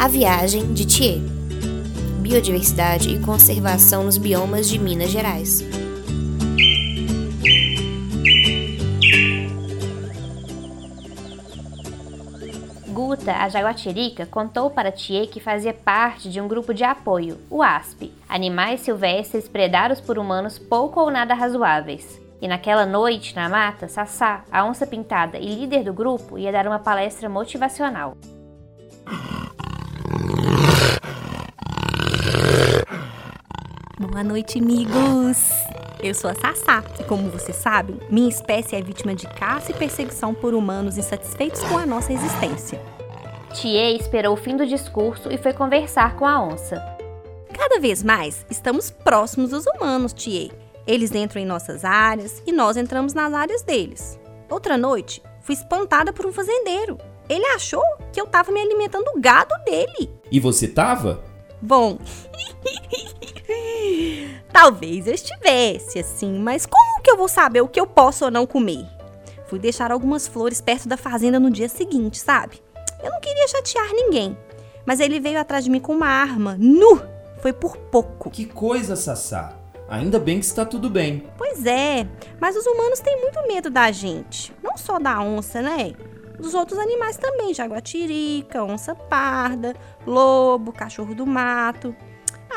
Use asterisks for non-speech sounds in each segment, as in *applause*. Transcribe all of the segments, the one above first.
A Viagem de Thier Biodiversidade e conservação nos biomas de Minas Gerais. Guta, a jaguatirica, contou para Thier que fazia parte de um grupo de apoio, o ASP, animais silvestres predados por humanos pouco ou nada razoáveis. E naquela noite, na mata, Sassá, a onça pintada e líder do grupo, ia dar uma palestra motivacional. Boa noite, amigos! Eu sou a Sassá e, como vocês sabem, minha espécie é vítima de caça e perseguição por humanos insatisfeitos com a nossa existência. Thier esperou o fim do discurso e foi conversar com a onça. Cada vez mais estamos próximos dos humanos, Thier. Eles entram em nossas áreas e nós entramos nas áreas deles. Outra noite, fui espantada por um fazendeiro. Ele achou que eu estava me alimentando do gado dele. E você tava? Bom, *laughs* talvez eu estivesse assim, mas como que eu vou saber o que eu posso ou não comer? Fui deixar algumas flores perto da fazenda no dia seguinte, sabe? Eu não queria chatear ninguém, mas ele veio atrás de mim com uma arma, nu! Foi por pouco. Que coisa, Sassá. Ainda bem que está tudo bem. Pois é, mas os humanos têm muito medo da gente. Não só da onça, né? Dos outros animais também, jaguatirica, onça parda, lobo, cachorro do mato.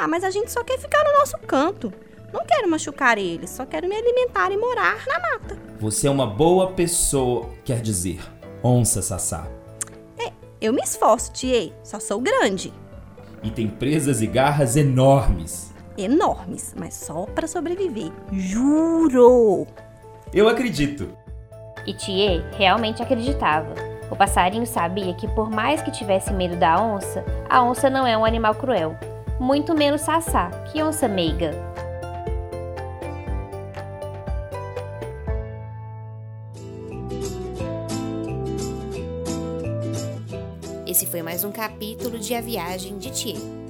Ah, mas a gente só quer ficar no nosso canto. Não quero machucar eles, só quero me alimentar e morar na mata. Você é uma boa pessoa, quer dizer, onça Sassá. É, eu me esforço, Tiê, só sou grande. E tem presas e garras enormes. Enormes, mas só para sobreviver. Juro! Eu acredito. E Thier realmente acreditava. O passarinho sabia que, por mais que tivesse medo da onça, a onça não é um animal cruel. Muito menos Sassá, que onça meiga. Esse foi mais um capítulo de A Viagem de Thier.